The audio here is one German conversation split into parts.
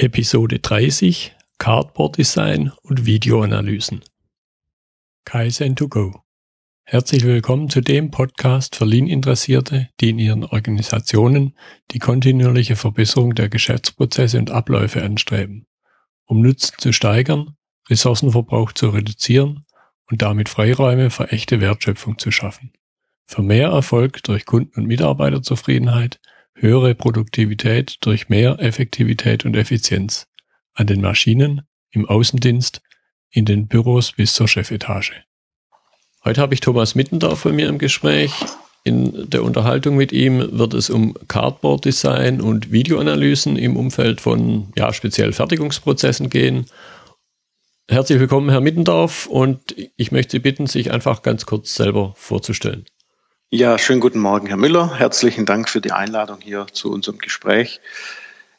Episode 30 Cardboard Design und Videoanalysen. Kaizen to go. Herzlich willkommen zu dem Podcast für Lean-Interessierte, die in ihren Organisationen die kontinuierliche Verbesserung der Geschäftsprozesse und Abläufe anstreben, um Nutzen zu steigern, Ressourcenverbrauch zu reduzieren und damit Freiräume für echte Wertschöpfung zu schaffen. Für mehr Erfolg durch Kunden- und Mitarbeiterzufriedenheit höhere Produktivität durch mehr Effektivität und Effizienz an den Maschinen, im Außendienst, in den Büros bis zur Chefetage. Heute habe ich Thomas Mittendorf bei mir im Gespräch. In der Unterhaltung mit ihm wird es um Cardboard Design und Videoanalysen im Umfeld von ja, speziell Fertigungsprozessen gehen. Herzlich willkommen, Herr Mittendorf, und ich möchte Sie bitten, sich einfach ganz kurz selber vorzustellen. Ja, schönen guten Morgen, Herr Müller. Herzlichen Dank für die Einladung hier zu unserem Gespräch.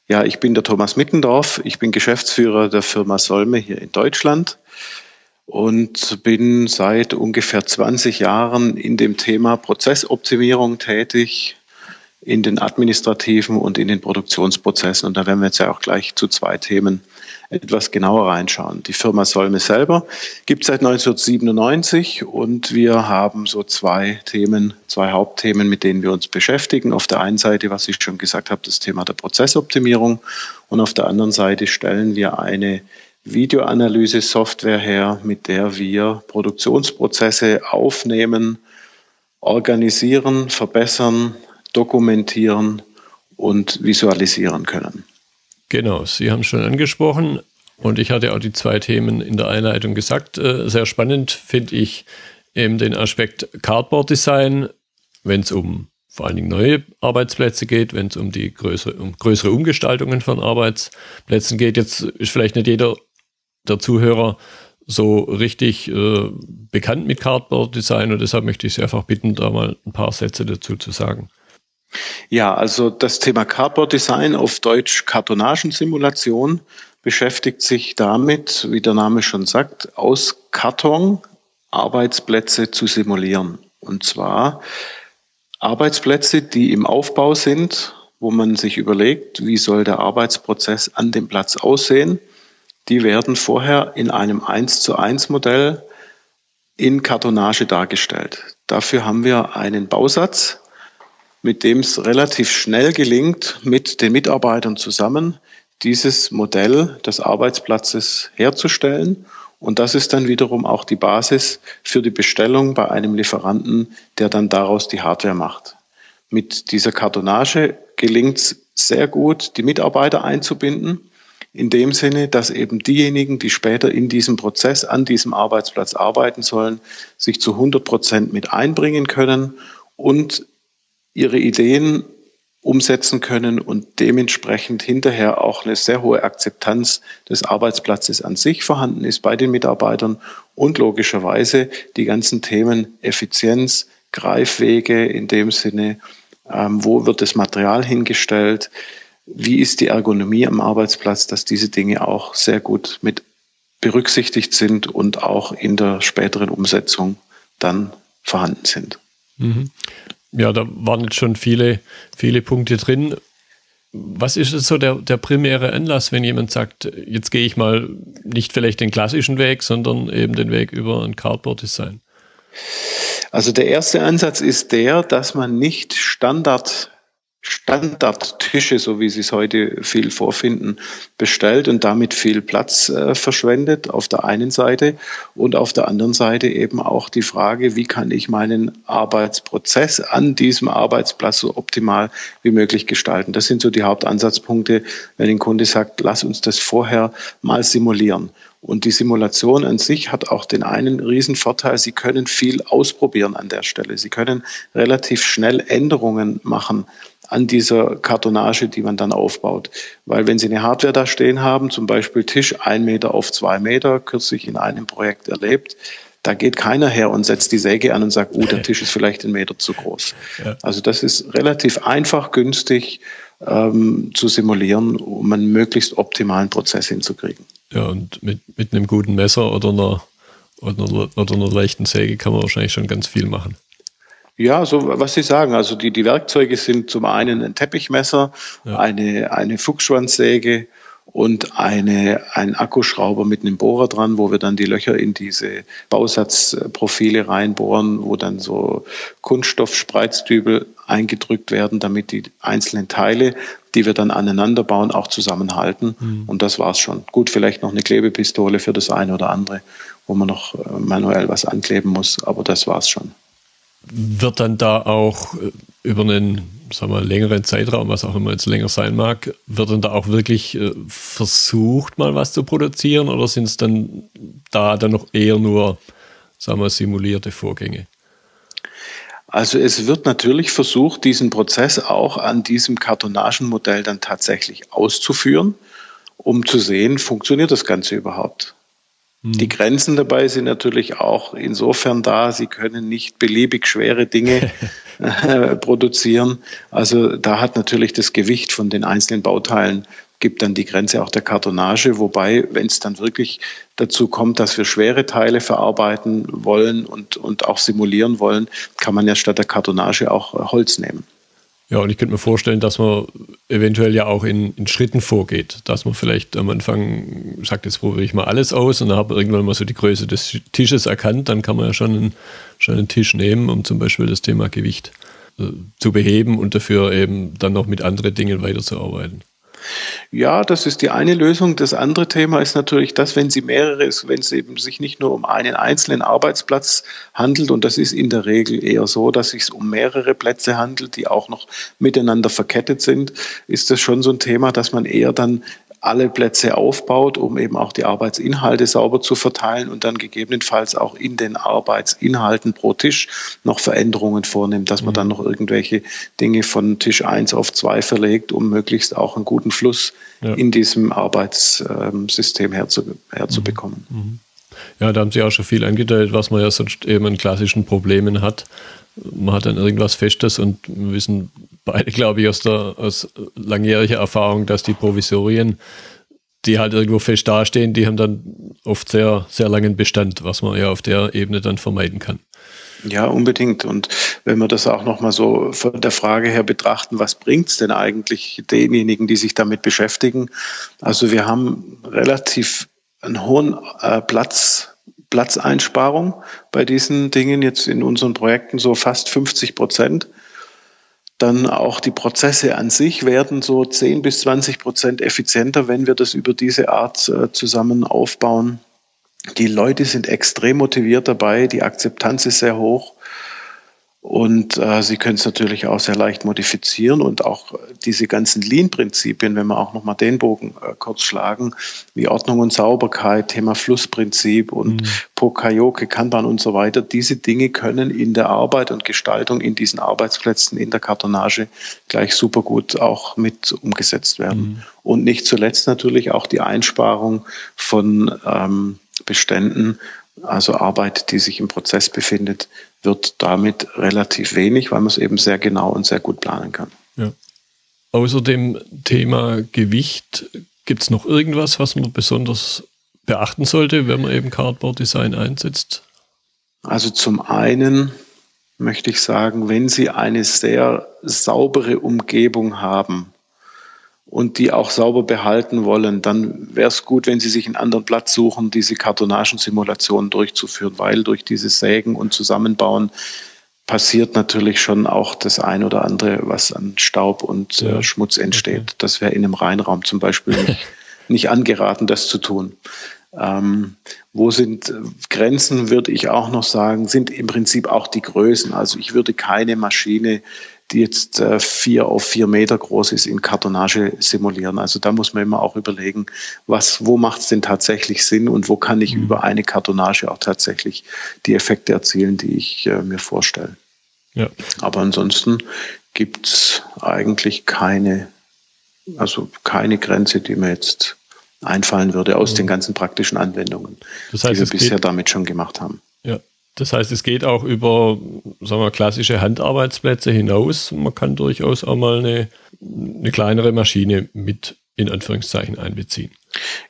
Ja, ich bin der Thomas Mittendorf. Ich bin Geschäftsführer der Firma Solme hier in Deutschland und bin seit ungefähr 20 Jahren in dem Thema Prozessoptimierung tätig, in den administrativen und in den Produktionsprozessen. Und da werden wir jetzt ja auch gleich zu zwei Themen etwas genauer reinschauen. Die Firma Solme selber gibt es seit 1997 und wir haben so zwei Themen, zwei Hauptthemen, mit denen wir uns beschäftigen. Auf der einen Seite, was ich schon gesagt habe, das Thema der Prozessoptimierung und auf der anderen Seite stellen wir eine Videoanalyse-Software her, mit der wir Produktionsprozesse aufnehmen, organisieren, verbessern, dokumentieren und visualisieren können. Genau, Sie haben schon angesprochen und ich hatte auch die zwei Themen in der Einleitung gesagt. Äh, sehr spannend finde ich eben den Aspekt Cardboard Design, wenn es um vor allen Dingen neue Arbeitsplätze geht, wenn es um die größere, um größere Umgestaltungen von Arbeitsplätzen geht. Jetzt ist vielleicht nicht jeder der Zuhörer so richtig äh, bekannt mit Cardboard Design und deshalb möchte ich Sie einfach bitten, da mal ein paar Sätze dazu zu sagen. Ja, also das Thema Cardboard Design auf Deutsch Kartonagensimulation beschäftigt sich damit, wie der Name schon sagt, aus Karton Arbeitsplätze zu simulieren. Und zwar Arbeitsplätze, die im Aufbau sind, wo man sich überlegt, wie soll der Arbeitsprozess an dem Platz aussehen. Die werden vorher in einem 1 zu 1 Modell in Kartonage dargestellt. Dafür haben wir einen Bausatz, mit dem es relativ schnell gelingt, mit den Mitarbeitern zusammen dieses Modell des Arbeitsplatzes herzustellen. Und das ist dann wiederum auch die Basis für die Bestellung bei einem Lieferanten, der dann daraus die Hardware macht. Mit dieser Kartonage gelingt es sehr gut, die Mitarbeiter einzubinden, in dem Sinne, dass eben diejenigen, die später in diesem Prozess an diesem Arbeitsplatz arbeiten sollen, sich zu 100 Prozent mit einbringen können und ihre Ideen umsetzen können und dementsprechend hinterher auch eine sehr hohe Akzeptanz des Arbeitsplatzes an sich vorhanden ist bei den Mitarbeitern und logischerweise die ganzen Themen Effizienz, Greifwege in dem Sinne, ähm, wo wird das Material hingestellt, wie ist die Ergonomie am Arbeitsplatz, dass diese Dinge auch sehr gut mit berücksichtigt sind und auch in der späteren Umsetzung dann vorhanden sind. Mhm. Ja, da waren jetzt schon viele, viele Punkte drin. Was ist so der, der primäre Anlass, wenn jemand sagt, jetzt gehe ich mal nicht vielleicht den klassischen Weg, sondern eben den Weg über ein Cardboard-Design? Also der erste Ansatz ist der, dass man nicht Standard Standardtische, so wie sie es heute viel vorfinden, bestellt und damit viel Platz äh, verschwendet auf der einen Seite und auf der anderen Seite eben auch die Frage, wie kann ich meinen Arbeitsprozess an diesem Arbeitsplatz so optimal wie möglich gestalten. Das sind so die Hauptansatzpunkte, wenn ein Kunde sagt, lass uns das vorher mal simulieren. Und die Simulation an sich hat auch den einen riesen Vorteil, Sie können viel ausprobieren an der Stelle. Sie können relativ schnell Änderungen machen an dieser Kartonage, die man dann aufbaut. Weil wenn Sie eine Hardware da stehen haben, zum Beispiel Tisch ein Meter auf zwei Meter, kürzlich in einem Projekt erlebt, da geht keiner her und setzt die Säge an und sagt, oh, der Tisch ist vielleicht einen Meter zu groß. Ja. Also das ist relativ einfach, günstig ähm, zu simulieren, um einen möglichst optimalen Prozess hinzukriegen. Ja, und mit, mit einem guten Messer oder einer, oder einer, oder einer leichten Säge kann man wahrscheinlich schon ganz viel machen. Ja, so was Sie sagen. Also die, die Werkzeuge sind zum einen ein Teppichmesser, ja. eine, eine Fuchsschwanzsäge und eine, ein Akkuschrauber mit einem Bohrer dran, wo wir dann die Löcher in diese Bausatzprofile reinbohren, wo dann so Kunststoffspreizdübel eingedrückt werden, damit die einzelnen Teile, die wir dann aneinander bauen, auch zusammenhalten. Mhm. Und das war's schon. Gut, vielleicht noch eine Klebepistole für das eine oder andere, wo man noch äh, manuell was ankleben muss, aber das war's schon. Wird dann da auch äh, über einen sagen wir, längeren Zeitraum, was auch immer jetzt länger sein mag, wird dann da auch wirklich äh, versucht, mal was zu produzieren oder sind es dann da dann noch eher nur, sagen wir, simulierte Vorgänge? Also es wird natürlich versucht, diesen Prozess auch an diesem Kartonagenmodell dann tatsächlich auszuführen, um zu sehen, funktioniert das Ganze überhaupt. Die hm. Grenzen dabei sind natürlich auch insofern da, sie können nicht beliebig schwere Dinge äh, produzieren. Also da hat natürlich das Gewicht von den einzelnen Bauteilen gibt dann die Grenze auch der Kartonage, wobei, wenn es dann wirklich dazu kommt, dass wir schwere Teile verarbeiten wollen und, und auch simulieren wollen, kann man ja statt der Kartonage auch Holz nehmen. Ja, und ich könnte mir vorstellen, dass man eventuell ja auch in, in, Schritten vorgeht, dass man vielleicht am Anfang sagt, jetzt probiere ich mal alles aus und dann habe irgendwann mal so die Größe des Tisches erkannt, dann kann man ja schon einen, schon einen Tisch nehmen, um zum Beispiel das Thema Gewicht äh, zu beheben und dafür eben dann noch mit anderen Dingen weiterzuarbeiten. Ja, das ist die eine Lösung. Das andere Thema ist natürlich das, wenn Sie mehrere, wenn es eben sich nicht nur um einen einzelnen Arbeitsplatz handelt, und das ist in der Regel eher so, dass es sich um mehrere Plätze handelt, die auch noch miteinander verkettet sind, ist das schon so ein Thema, dass man eher dann alle Plätze aufbaut, um eben auch die Arbeitsinhalte sauber zu verteilen und dann gegebenenfalls auch in den Arbeitsinhalten pro Tisch noch Veränderungen vornimmt, dass man dann mhm. noch irgendwelche Dinge von Tisch 1 auf 2 verlegt, um möglichst auch einen guten Fluss ja. in diesem Arbeitssystem herzu, herzubekommen. Mhm. mhm. Ja, da haben Sie auch schon viel angedeutet, was man ja sonst eben an klassischen Problemen hat. Man hat dann irgendwas Festes und wir wissen beide, glaube ich, aus, der, aus langjähriger Erfahrung, dass die Provisorien, die halt irgendwo fest dastehen, die haben dann oft sehr, sehr langen Bestand, was man ja auf der Ebene dann vermeiden kann. Ja, unbedingt. Und wenn wir das auch nochmal so von der Frage her betrachten, was bringt es denn eigentlich denjenigen, die sich damit beschäftigen? Also wir haben relativ einen hohen äh, Platz, Platzeinsparung bei diesen Dingen jetzt in unseren Projekten so fast 50 Prozent. Dann auch die Prozesse an sich werden so 10 bis 20 Prozent effizienter, wenn wir das über diese Art äh, zusammen aufbauen. Die Leute sind extrem motiviert dabei, die Akzeptanz ist sehr hoch. Und äh, Sie können es natürlich auch sehr leicht modifizieren und auch diese ganzen Lean-Prinzipien, wenn wir auch nochmal den Bogen äh, kurz schlagen, wie Ordnung und Sauberkeit, Thema Flussprinzip und mhm. Pokayoke, Kanban und so weiter, diese Dinge können in der Arbeit und Gestaltung in diesen Arbeitsplätzen in der Kartonage gleich super gut auch mit umgesetzt werden. Mhm. Und nicht zuletzt natürlich auch die Einsparung von ähm, Beständen also Arbeit, die sich im Prozess befindet, wird damit relativ wenig, weil man es eben sehr genau und sehr gut planen kann. Ja. Außer dem Thema Gewicht, gibt es noch irgendwas, was man besonders beachten sollte, wenn man eben Cardboard Design einsetzt? Also zum einen möchte ich sagen, wenn Sie eine sehr saubere Umgebung haben, und die auch sauber behalten wollen, dann wäre es gut, wenn Sie sich einen anderen Platz suchen, diese Kartonagensimulation durchzuführen, weil durch dieses Sägen und Zusammenbauen passiert natürlich schon auch das ein oder andere, was an Staub und äh, ja. äh, Schmutz entsteht. Okay. Das wäre in einem Reinraum zum Beispiel nicht, nicht angeraten, das zu tun. Ähm, wo sind Grenzen, würde ich auch noch sagen, sind im Prinzip auch die Größen. Also ich würde keine Maschine die jetzt äh, vier auf vier Meter groß ist, in Kartonage simulieren. Also da muss man immer auch überlegen, was, wo macht es denn tatsächlich Sinn und wo kann ich mhm. über eine Kartonage auch tatsächlich die Effekte erzielen, die ich äh, mir vorstelle. Ja. Aber ansonsten gibt es eigentlich keine, also keine Grenze, die mir jetzt einfallen würde aus mhm. den ganzen praktischen Anwendungen, das heißt, die wir bisher damit schon gemacht haben. Ja, das heißt, es geht auch über sagen wir, klassische Handarbeitsplätze hinaus. Man kann durchaus auch mal eine, eine kleinere Maschine mit in Anführungszeichen einbeziehen.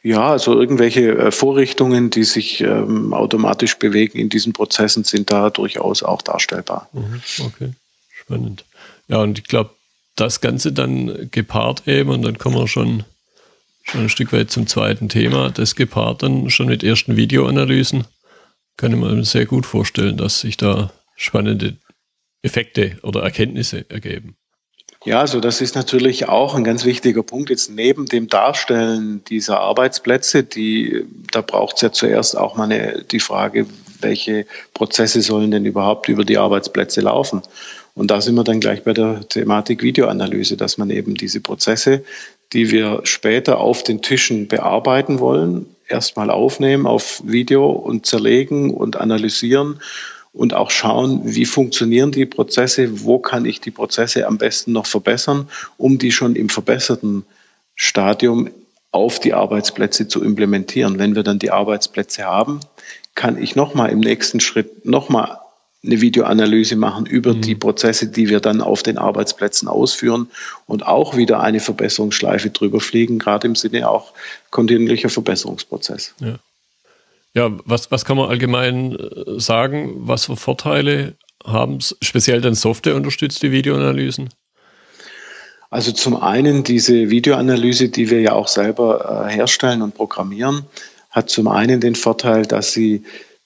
Ja, also irgendwelche äh, Vorrichtungen, die sich ähm, automatisch bewegen in diesen Prozessen, sind da durchaus auch darstellbar. Mhm, okay, spannend. Ja, und ich glaube, das Ganze dann gepaart eben, und dann kommen wir schon schon ein Stück weit zum zweiten Thema. Das gepaart dann schon mit ersten Videoanalysen. Kann ich mir sehr gut vorstellen, dass sich da spannende Effekte oder Erkenntnisse ergeben. Ja, also das ist natürlich auch ein ganz wichtiger Punkt. Jetzt neben dem Darstellen dieser Arbeitsplätze, die, da braucht es ja zuerst auch mal eine, die Frage, welche Prozesse sollen denn überhaupt über die Arbeitsplätze laufen? Und da sind wir dann gleich bei der Thematik Videoanalyse, dass man eben diese Prozesse, die wir später auf den Tischen bearbeiten wollen, erstmal aufnehmen auf Video und zerlegen und analysieren und auch schauen, wie funktionieren die Prozesse, wo kann ich die Prozesse am besten noch verbessern, um die schon im verbesserten Stadium auf die Arbeitsplätze zu implementieren. Wenn wir dann die Arbeitsplätze haben, kann ich nochmal im nächsten Schritt nochmal eine Videoanalyse machen über mhm. die Prozesse, die wir dann auf den Arbeitsplätzen ausführen und auch wieder eine Verbesserungsschleife drüber fliegen, gerade im Sinne auch kontinuierlicher Verbesserungsprozess. Ja. Ja, was, was kann man allgemein äh, sagen? Was für Vorteile haben speziell dann Software unterstützte Videoanalysen? Also zum einen diese Videoanalyse, die wir ja auch selber äh, herstellen und programmieren, hat zum einen den Vorteil, dass sie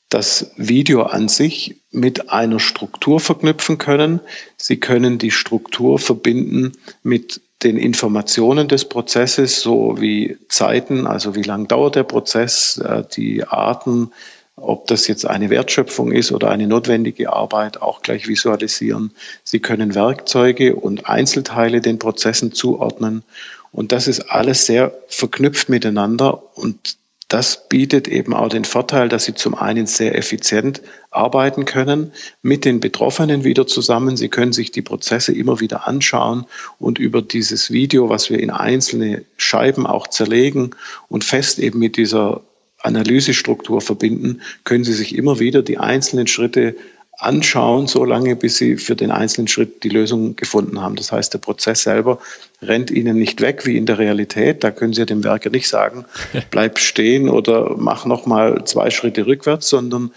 das Video an sich mit einer Struktur verknüpfen können. Sie können die Struktur verbinden mit den Informationen des Prozesses, so wie Zeiten, also wie lang dauert der Prozess, äh, die Arten, ob das jetzt eine Wertschöpfung ist oder eine notwendige Arbeit, auch gleich visualisieren. Sie können Werkzeuge und Einzelteile den Prozessen zuordnen. Und das ist alles sehr verknüpft miteinander und das bietet eben auch den Vorteil, dass Sie zum einen sehr effizient arbeiten können, mit den Betroffenen wieder zusammen. Sie können sich die Prozesse immer wieder anschauen und über dieses Video, was wir in einzelne Scheiben auch zerlegen und fest eben mit dieser Analysestruktur verbinden, können Sie sich immer wieder die einzelnen Schritte anschauen, so lange, bis sie für den einzelnen Schritt die Lösung gefunden haben. Das heißt, der Prozess selber rennt ihnen nicht weg wie in der Realität. Da können Sie dem Werker nicht sagen, bleib stehen oder mach noch mal zwei Schritte rückwärts, sondern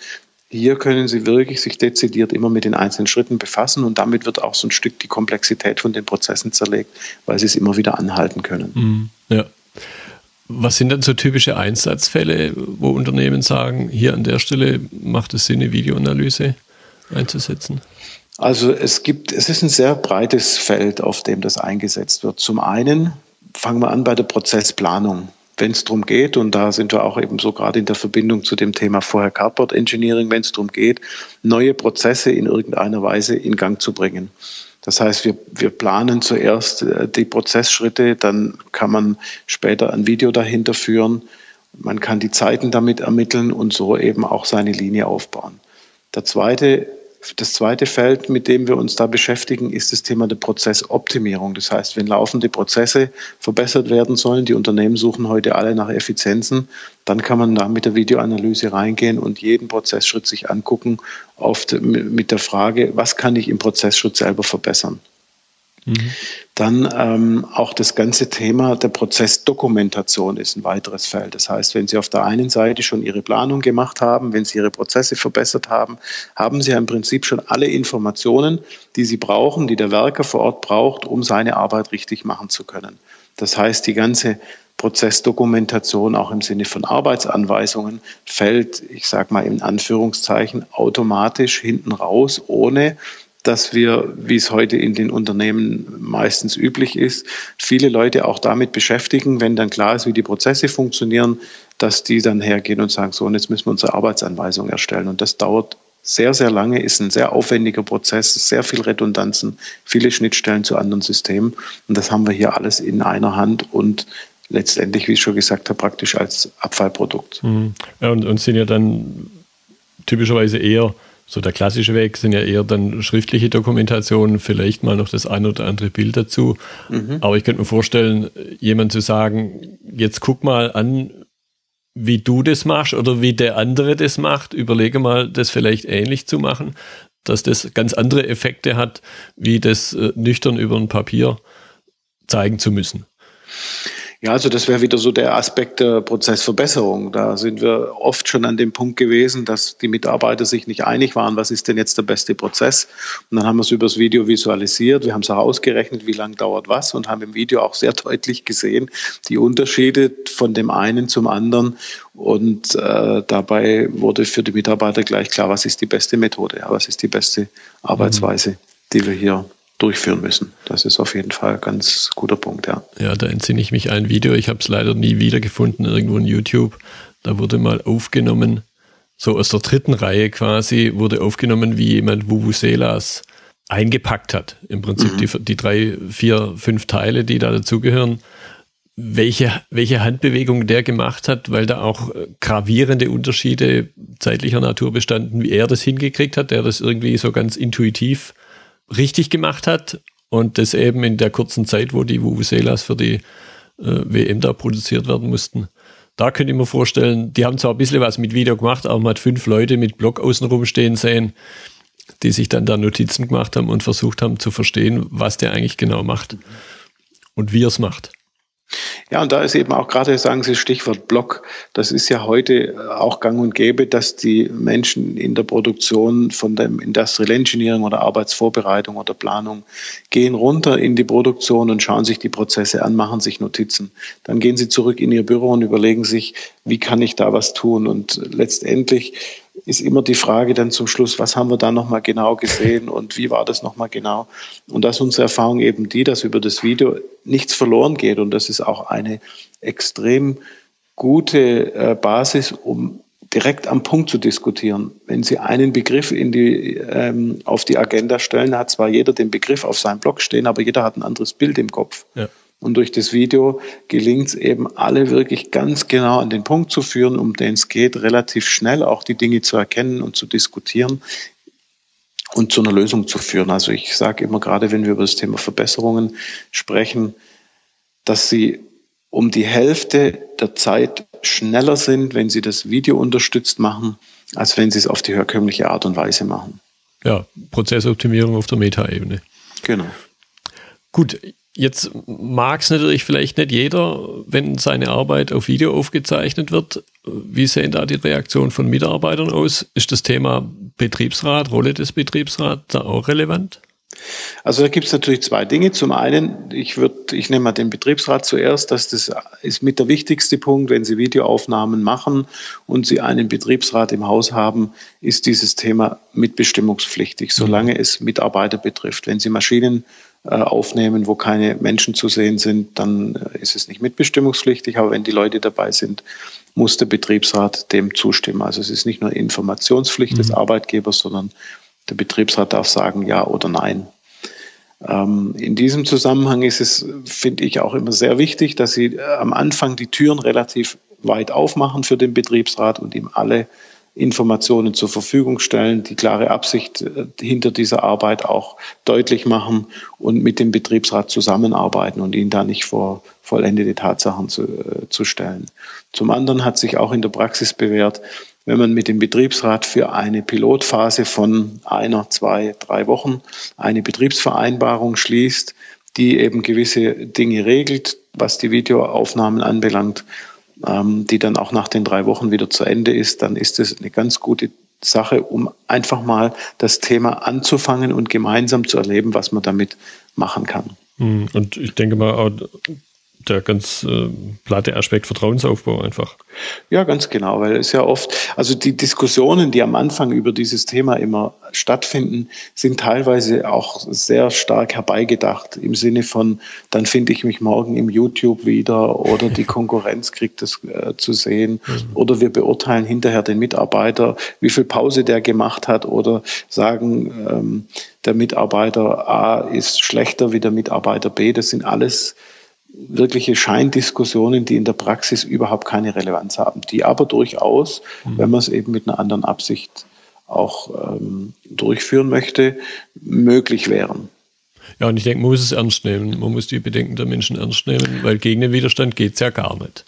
hier können Sie wirklich sich dezidiert immer mit den einzelnen Schritten befassen und damit wird auch so ein Stück die Komplexität von den Prozessen zerlegt, weil Sie es immer wieder anhalten können. Mhm. Ja. Was sind dann so typische Einsatzfälle, wo Unternehmen sagen, hier an der Stelle macht es Sinn, eine Videoanalyse einzusetzen? Also es gibt, es ist ein sehr breites Feld, auf dem das eingesetzt wird. Zum einen fangen wir an bei der Prozessplanung. Wenn es darum geht, und da sind wir auch eben so gerade in der Verbindung zu dem Thema vorher Cardboard Engineering, wenn es darum geht, neue Prozesse in irgendeiner Weise in Gang zu bringen. Das heißt, wir, wir planen zuerst äh, die Prozessschritte, dann kann man später ein Video dahinter führen, man kann die Zeiten damit ermitteln und so eben auch seine Linie aufbauen. Der zweite, das zweite Feld, mit dem wir uns da beschäftigen, ist das Thema der Prozessoptimierung. Das heißt, wenn laufende Prozesse verbessert werden sollen, die Unternehmen suchen heute alle nach Effizienzen, dann kann man da mit der Videoanalyse reingehen und jeden Prozessschritt sich angucken auf, mit der Frage, was kann ich im Prozessschritt selber verbessern. Dann ähm, auch das ganze Thema der Prozessdokumentation ist ein weiteres Feld. Das heißt, wenn Sie auf der einen Seite schon Ihre Planung gemacht haben, wenn Sie Ihre Prozesse verbessert haben, haben Sie ja im Prinzip schon alle Informationen, die Sie brauchen, die der Werker vor Ort braucht, um seine Arbeit richtig machen zu können. Das heißt, die ganze Prozessdokumentation auch im Sinne von Arbeitsanweisungen fällt, ich sage mal in Anführungszeichen, automatisch hinten raus, ohne dass wir, wie es heute in den Unternehmen meistens üblich ist, viele Leute auch damit beschäftigen, wenn dann klar ist, wie die Prozesse funktionieren, dass die dann hergehen und sagen, so, und jetzt müssen wir unsere Arbeitsanweisung erstellen. Und das dauert sehr, sehr lange, ist ein sehr aufwendiger Prozess, sehr viel Redundanzen, viele Schnittstellen zu anderen Systemen. Und das haben wir hier alles in einer Hand und letztendlich, wie ich schon gesagt habe, praktisch als Abfallprodukt. Mhm. Und, und sind ja dann typischerweise eher so der klassische Weg sind ja eher dann schriftliche Dokumentationen, vielleicht mal noch das ein oder andere Bild dazu. Mhm. Aber ich könnte mir vorstellen, jemand zu sagen, jetzt guck mal an, wie du das machst oder wie der andere das macht, überlege mal, das vielleicht ähnlich zu machen, dass das ganz andere Effekte hat, wie das äh, nüchtern über ein Papier zeigen zu müssen. Ja, also das wäre wieder so der Aspekt der Prozessverbesserung. Da sind wir oft schon an dem Punkt gewesen, dass die Mitarbeiter sich nicht einig waren, was ist denn jetzt der beste Prozess. Und dann haben wir es übers Video visualisiert, wir haben es auch ausgerechnet, wie lange dauert was und haben im Video auch sehr deutlich gesehen, die Unterschiede von dem einen zum anderen. Und äh, dabei wurde für die Mitarbeiter gleich klar, was ist die beste Methode, ja, was ist die beste Arbeitsweise, die wir hier durchführen müssen. Das ist auf jeden Fall ein ganz guter Punkt, ja. Ja, da entsinne ich mich ein Video, ich habe es leider nie wiedergefunden, irgendwo in YouTube. Da wurde mal aufgenommen, so aus der dritten Reihe quasi, wurde aufgenommen, wie jemand Vuvuzelas eingepackt hat. Im Prinzip mhm. die, die drei, vier, fünf Teile, die da dazugehören. Welche, welche Handbewegung der gemacht hat, weil da auch gravierende Unterschiede zeitlicher Natur bestanden, wie er das hingekriegt hat, der das irgendwie so ganz intuitiv richtig gemacht hat und das eben in der kurzen Zeit, wo die Vuvuzelas für die äh, WM da produziert werden mussten. Da könnte ich mir vorstellen, die haben zwar ein bisschen was mit Video gemacht, aber man hat fünf Leute mit Block außenrum stehen sehen, die sich dann da Notizen gemacht haben und versucht haben zu verstehen, was der eigentlich genau macht und wie er es macht. Ja, und da ist eben auch gerade, sagen Sie Stichwort Block, das ist ja heute auch gang und gäbe, dass die Menschen in der Produktion von dem Industrial Engineering oder Arbeitsvorbereitung oder Planung gehen runter in die Produktion und schauen sich die Prozesse an, machen sich Notizen. Dann gehen sie zurück in ihr Büro und überlegen sich, wie kann ich da was tun? Und letztendlich ist immer die Frage dann zum Schluss, was haben wir da nochmal genau gesehen und wie war das nochmal genau? Und das ist unsere Erfahrung eben die, dass über das Video nichts verloren geht und das ist auch eine extrem gute äh, Basis, um direkt am Punkt zu diskutieren. Wenn Sie einen Begriff in die, ähm, auf die Agenda stellen, hat zwar jeder den Begriff auf seinem Blog stehen, aber jeder hat ein anderes Bild im Kopf. Ja. Und durch das Video gelingt es eben, alle wirklich ganz genau an den Punkt zu führen, um den es geht, relativ schnell auch die Dinge zu erkennen und zu diskutieren und zu einer Lösung zu führen. Also ich sage immer gerade, wenn wir über das Thema Verbesserungen sprechen, dass sie um die Hälfte der Zeit schneller sind, wenn sie das Video unterstützt machen, als wenn sie es auf die herkömmliche Art und Weise machen. Ja, Prozessoptimierung auf der Metaebene. Genau. Gut, Jetzt mag es natürlich vielleicht nicht jeder, wenn seine Arbeit auf Video aufgezeichnet wird. Wie sehen da die Reaktionen von Mitarbeitern aus? Ist das Thema Betriebsrat, Rolle des Betriebsrats da auch relevant? Also da gibt es natürlich zwei Dinge. Zum einen, ich würde, ich nehme mal den Betriebsrat zuerst, dass das ist mit der wichtigste Punkt, wenn Sie Videoaufnahmen machen und Sie einen Betriebsrat im Haus haben, ist dieses Thema mitbestimmungspflichtig, solange mhm. es Mitarbeiter betrifft. Wenn Sie Maschinen aufnehmen, wo keine Menschen zu sehen sind, dann äh, ist es nicht mitbestimmungspflichtig. Aber wenn die Leute dabei sind, muss der Betriebsrat dem zustimmen. Also es ist nicht nur Informationspflicht mhm. des Arbeitgebers, sondern der Betriebsrat darf sagen ja oder nein. Ähm, in diesem Zusammenhang ist es, finde ich, auch immer sehr wichtig, dass Sie äh, am Anfang die Türen relativ weit aufmachen für den Betriebsrat und ihm alle Informationen zur Verfügung stellen, die klare Absicht äh, hinter dieser Arbeit auch deutlich machen und mit dem Betriebsrat zusammenarbeiten und ihn da nicht vor vollendete Tatsachen zu, äh, zu stellen. Zum anderen hat sich auch in der Praxis bewährt, wenn man mit dem Betriebsrat für eine Pilotphase von einer, zwei, drei Wochen eine Betriebsvereinbarung schließt, die eben gewisse Dinge regelt, was die Videoaufnahmen anbelangt, ähm, die dann auch nach den drei Wochen wieder zu Ende ist, dann ist es eine ganz gute Sache, um einfach mal das Thema anzufangen und gemeinsam zu erleben, was man damit machen kann. Hm, und ich denke mal, der ganz äh, platte Aspekt Vertrauensaufbau einfach. Ja, ganz genau, weil es ja oft, also die Diskussionen, die am Anfang über dieses Thema immer stattfinden, sind teilweise auch sehr stark herbeigedacht im Sinne von, dann finde ich mich morgen im YouTube wieder oder die Konkurrenz kriegt es äh, zu sehen mhm. oder wir beurteilen hinterher den Mitarbeiter, wie viel Pause der gemacht hat oder sagen, ähm, der Mitarbeiter A ist schlechter wie der Mitarbeiter B. Das sind alles wirkliche Scheindiskussionen, die in der Praxis überhaupt keine Relevanz haben, die aber durchaus, mhm. wenn man es eben mit einer anderen Absicht auch ähm, durchführen möchte, möglich wären. Ja, und ich denke, man muss es ernst nehmen. Man muss die Bedenken der Menschen ernst nehmen, weil gegen den Widerstand geht es ja gar nicht.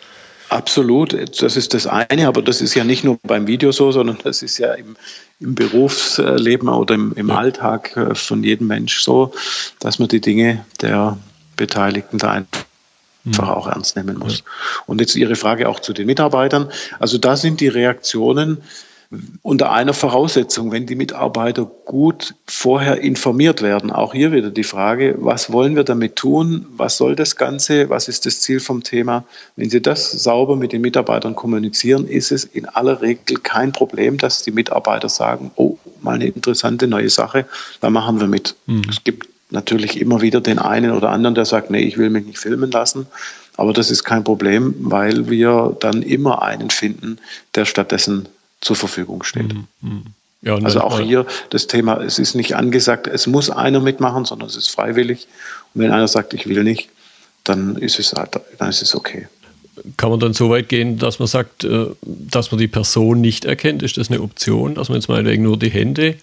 Absolut, das ist das eine, aber das ist ja nicht nur beim Video so, sondern das ist ja im, im Berufsleben oder im, im ja. Alltag äh, von jedem Mensch so, dass man die Dinge der Beteiligten da einfach einfach auch ernst nehmen muss. Ja. Und jetzt Ihre Frage auch zu den Mitarbeitern. Also da sind die Reaktionen unter einer Voraussetzung, wenn die Mitarbeiter gut vorher informiert werden. Auch hier wieder die Frage, was wollen wir damit tun? Was soll das Ganze? Was ist das Ziel vom Thema? Wenn Sie das sauber mit den Mitarbeitern kommunizieren, ist es in aller Regel kein Problem, dass die Mitarbeiter sagen, oh, mal eine interessante neue Sache, da machen wir mit. Mhm. Es gibt natürlich immer wieder den einen oder anderen, der sagt, nee, ich will mich nicht filmen lassen. Aber das ist kein Problem, weil wir dann immer einen finden, der stattdessen zur Verfügung steht. Mhm. mhm. Ja, also auch hier das Thema, es ist nicht angesagt, es muss einer mitmachen, sondern es ist freiwillig. Und wenn einer sagt, ich will nicht, dann ist es, halt, dann ist es okay. Kann man dann so weit gehen, dass man sagt, äh, dass man die Person nicht erkennt? Ist das eine Option, dass man jetzt meinetwegen nur die Hände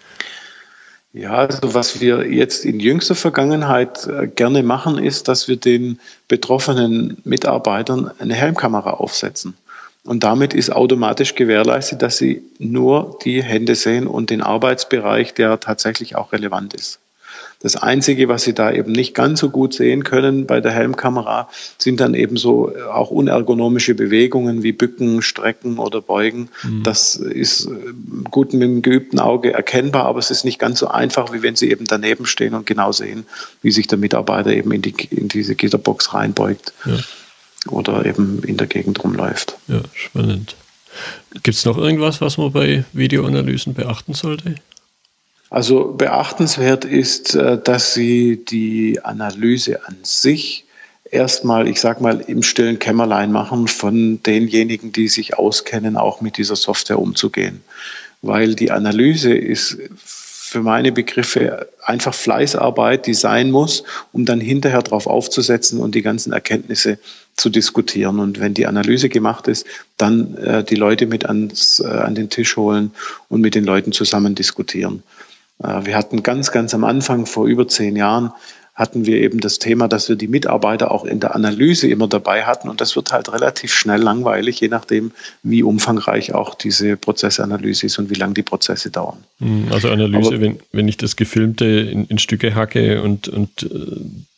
ja, also was wir jetzt in jüngster Vergangenheit äh, gerne machen, ist, dass wir den betroffenen Mitarbeitern eine Helmkamera aufsetzen. Und damit ist automatisch gewährleistet, dass sie nur die Hände sehen und den Arbeitsbereich, der tatsächlich auch relevant ist. Das Einzige, was Sie da eben nicht ganz so gut sehen können bei der Helmkamera, sind dann eben so äh, auch unergonomische Bewegungen wie Bücken, Strecken oder Beugen. Mhm. Das ist äh, gut mit dem geübten Auge erkennbar, aber es ist nicht ganz so einfach, wie wenn Sie eben daneben stehen und genau sehen, wie sich der Mitarbeiter eben in, die, in diese Gitterbox reinbeugt. Ja oder eben in der Gegend rumläuft. Ja, spannend. Gibt es noch irgendwas, was man bei Videoanalysen beachten sollte? Also beachtenswert ist, äh, dass Sie die Analyse an sich erstmal, ich sag mal, im stillen Kämmerlein machen von denjenigen, die sich auskennen, auch mit dieser Software umzugehen. Weil die Analyse ist für meine Begriffe einfach Fleißarbeit, die sein muss, um dann hinterher darauf aufzusetzen und die ganzen Erkenntnisse zu diskutieren. Und wenn die Analyse gemacht ist, dann äh, die Leute mit ans, äh, an den Tisch holen und mit den Leuten zusammen diskutieren. Äh, wir hatten ganz, ganz am Anfang, vor über zehn Jahren, hatten wir eben das Thema, dass wir die Mitarbeiter auch in der Analyse immer dabei hatten. Und das wird halt relativ schnell langweilig, je nachdem, wie umfangreich auch diese Prozessanalyse ist und wie lange die Prozesse dauern. Hm, also Analyse, Aber, wenn, wenn ich das Gefilmte in, in Stücke hacke und, und äh,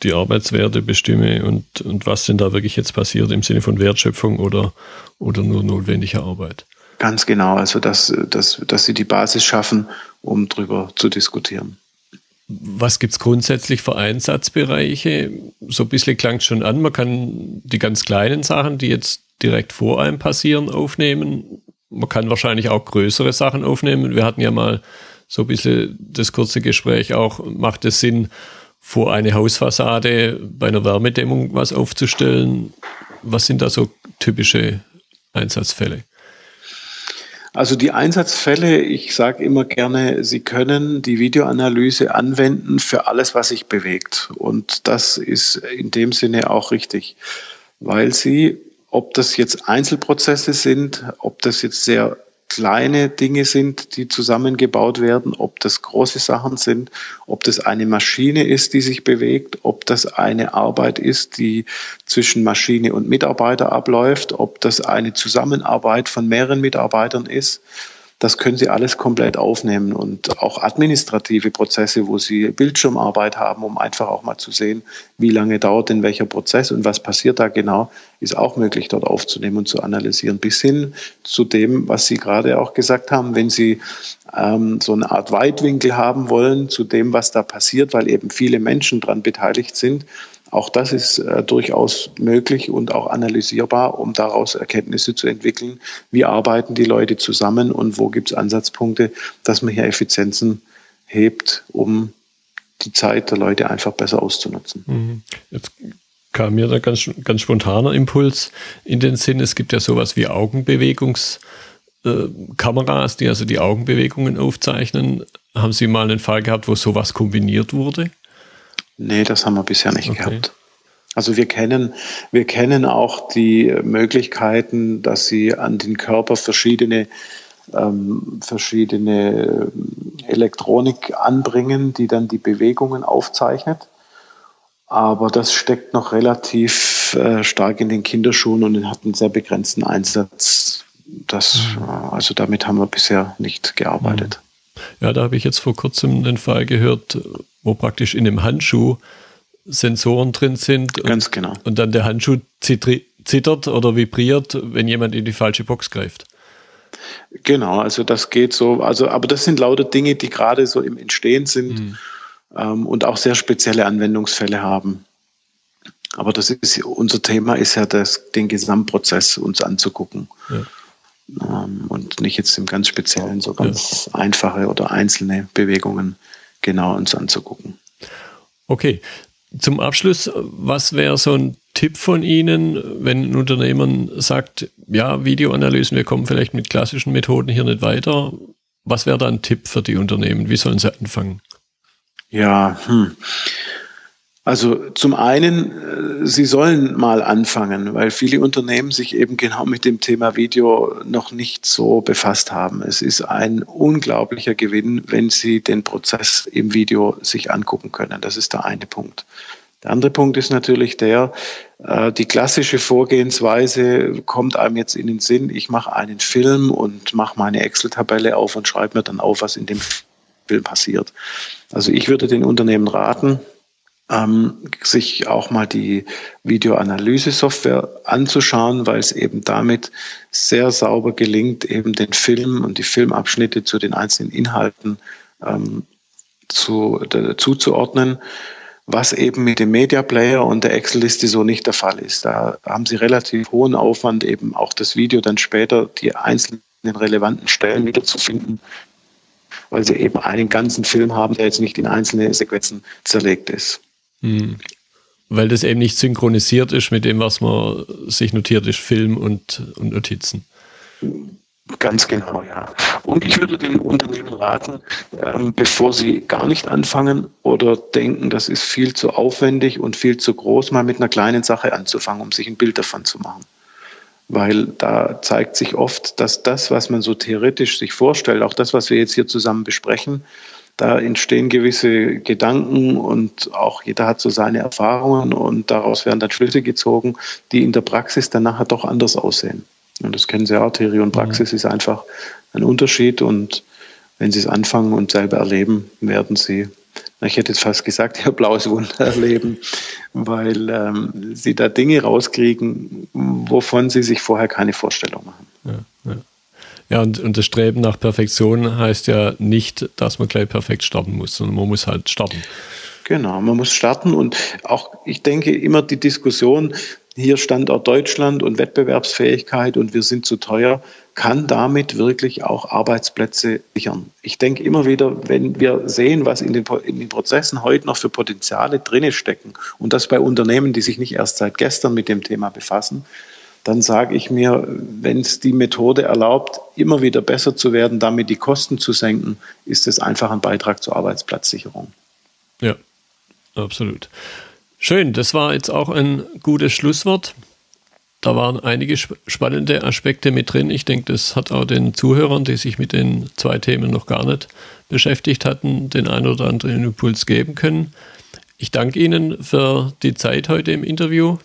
die Arbeitswerte bestimme und, und was denn da wirklich jetzt passiert im Sinne von Wertschöpfung oder, oder nur notwendiger Arbeit. Ganz genau, also dass, dass, dass sie die Basis schaffen, um drüber zu diskutieren. Was gibt es grundsätzlich für Einsatzbereiche? So ein bisschen klang es schon an, man kann die ganz kleinen Sachen, die jetzt direkt vor einem passieren, aufnehmen. Man kann wahrscheinlich auch größere Sachen aufnehmen. Wir hatten ja mal so ein bisschen das kurze Gespräch auch, macht es Sinn, vor eine Hausfassade bei einer Wärmedämmung was aufzustellen? Was sind da so typische Einsatzfälle? Also die Einsatzfälle, ich sage immer gerne, Sie können die Videoanalyse anwenden für alles, was sich bewegt. Und das ist in dem Sinne auch richtig, weil Sie, ob das jetzt Einzelprozesse sind, ob das jetzt sehr kleine Dinge sind, die zusammengebaut werden, ob das große Sachen sind, ob das eine Maschine ist, die sich bewegt, ob das eine Arbeit ist, die zwischen Maschine und Mitarbeiter abläuft, ob das eine Zusammenarbeit von mehreren Mitarbeitern ist. Das können Sie alles komplett aufnehmen und auch administrative Prozesse, wo Sie Bildschirmarbeit haben, um einfach auch mal zu sehen, wie lange dauert denn welcher Prozess und was passiert da genau, ist auch möglich dort aufzunehmen und zu analysieren. Bis hin zu dem, was Sie gerade auch gesagt haben, wenn Sie ähm, so eine Art Weitwinkel haben wollen zu dem, was da passiert, weil eben viele Menschen dran beteiligt sind, auch das ist äh, durchaus möglich und auch analysierbar, um daraus Erkenntnisse zu entwickeln. Wie arbeiten die Leute zusammen und wo gibt es Ansatzpunkte, dass man hier Effizienzen hebt, um die Zeit der Leute einfach besser auszunutzen. Mhm. Jetzt kam mir da ganz, ganz spontaner Impuls in den Sinn, es gibt ja sowas wie Augenbewegungskameras, äh, die also die Augenbewegungen aufzeichnen. Haben Sie mal einen Fall gehabt, wo sowas kombiniert wurde? Nee, das haben wir bisher nicht okay. gehabt. Also wir kennen, wir kennen auch die Möglichkeiten, dass sie an den Körper verschiedene, ähm, verschiedene Elektronik anbringen, die dann die Bewegungen aufzeichnet. Aber das steckt noch relativ äh, stark in den Kinderschuhen und hat einen sehr begrenzten Einsatz. Das, mhm. also damit haben wir bisher nicht gearbeitet. Ja, da habe ich jetzt vor kurzem einen Fall gehört, wo praktisch in einem Handschuh Sensoren drin sind. Ganz und, genau. Und dann der Handschuh zittert oder vibriert, wenn jemand in die falsche Box greift. Genau, also das geht so, also aber das sind lauter Dinge, die gerade so im Entstehen sind mhm. ähm, und auch sehr spezielle Anwendungsfälle haben. Aber das ist unser Thema ist ja das, den Gesamtprozess uns anzugucken. Ja. Ähm, und nicht jetzt im ganz Speziellen so ganz ja. einfache oder einzelne Bewegungen genau uns anzugucken. Okay. Zum Abschluss, was wäre so ein Tipp von Ihnen, wenn ein Unternehmen sagt, ja, Videoanalysen, wir kommen vielleicht mit klassischen Methoden hier nicht weiter. Was wäre da ein Tipp für die Unternehmen? Wie sollen sie anfangen? Ja, hm. Also zum einen, äh, Sie sollen mal anfangen, weil viele Unternehmen sich eben genau mit dem Thema Video noch nicht so befasst haben. Es ist ein unglaublicher Gewinn, wenn Sie den Prozess im Video sich angucken können. Das ist der eine Punkt. Der andere Punkt ist natürlich der, äh, die klassische Vorgehensweise kommt einem jetzt in den Sinn, ich mache einen Film und mache meine Excel-Tabelle auf und schreibe mir dann auf, was in dem Film passiert. Also ich würde den Unternehmen raten, ähm, sich auch mal die Videoanalyse-Software anzuschauen, weil es eben damit sehr sauber gelingt, eben den Film und die Filmabschnitte zu den einzelnen Inhalten ähm, zu, zuzuordnen, was eben mit dem Media Player und der Excel-Liste so nicht der Fall ist. Da haben Sie relativ hohen Aufwand, eben auch das Video dann später die einzelnen relevanten Stellen wiederzufinden, weil Sie eben einen ganzen Film haben, der jetzt nicht in einzelne Sequenzen zerlegt ist. Hm. Weil das eben nicht synchronisiert ist mit dem, was man sich notiert ist, Film und, und Notizen. Ganz genau, ja. Und ich würde den Unternehmen raten, ähm, bevor sie gar nicht anfangen oder denken, das ist viel zu aufwendig und viel zu groß, mal mit einer kleinen Sache anzufangen, um sich ein Bild davon zu machen. Weil da zeigt sich oft, dass das, was man so theoretisch sich vorstellt, auch das, was wir jetzt hier zusammen besprechen, da entstehen gewisse Gedanken und auch jeder hat so seine Erfahrungen und daraus werden dann Schlüsse gezogen, die in der Praxis dann nachher doch anders aussehen. Und das kennen Sie auch, Theorie und Praxis mhm. ist einfach ein Unterschied und wenn Sie es anfangen und selber erleben, werden Sie, ich hätte jetzt fast gesagt, Ihr blaues Wunder erleben, weil ähm, Sie da Dinge rauskriegen, wovon Sie sich vorher keine Vorstellung machen. Ja, ja. Und, und das Streben nach Perfektion heißt ja nicht, dass man gleich perfekt starten muss, sondern man muss halt starten. Genau, man muss starten und auch, ich denke, immer die Diskussion, hier Standort Deutschland und Wettbewerbsfähigkeit und wir sind zu teuer, kann damit wirklich auch Arbeitsplätze sichern. Ich denke immer wieder, wenn wir sehen, was in den, in den Prozessen heute noch für Potenziale drinne stecken und das bei Unternehmen, die sich nicht erst seit gestern mit dem Thema befassen, dann sage ich mir, wenn es die Methode erlaubt, immer wieder besser zu werden, damit die Kosten zu senken, ist es einfach ein Beitrag zur Arbeitsplatzsicherung. Ja, absolut. Schön, das war jetzt auch ein gutes Schlusswort. Da waren einige spannende Aspekte mit drin. Ich denke, das hat auch den Zuhörern, die sich mit den zwei Themen noch gar nicht beschäftigt hatten, den einen oder anderen Impuls geben können. Ich danke Ihnen für die Zeit heute im Interview.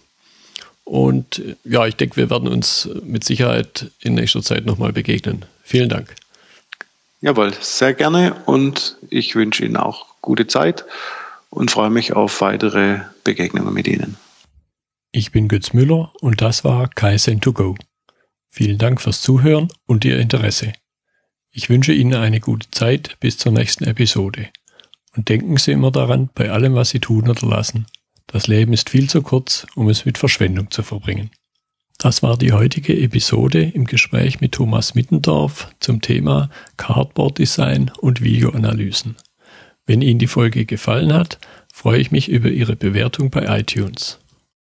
Und ja, ich denke, wir werden uns mit Sicherheit in nächster Zeit nochmal begegnen. Vielen Dank. Jawohl, sehr gerne und ich wünsche Ihnen auch gute Zeit und freue mich auf weitere Begegnungen mit Ihnen. Ich bin Götz Müller und das war Kaizen2Go. Vielen Dank fürs Zuhören und Ihr Interesse. Ich wünsche Ihnen eine gute Zeit bis zur nächsten Episode. Und denken Sie immer daran, bei allem, was Sie tun oder lassen, das Leben ist viel zu kurz, um es mit Verschwendung zu verbringen. Das war die heutige Episode im Gespräch mit Thomas Mittendorf zum Thema Cardboard Design und Videoanalysen. Wenn Ihnen die Folge gefallen hat, freue ich mich über Ihre Bewertung bei iTunes.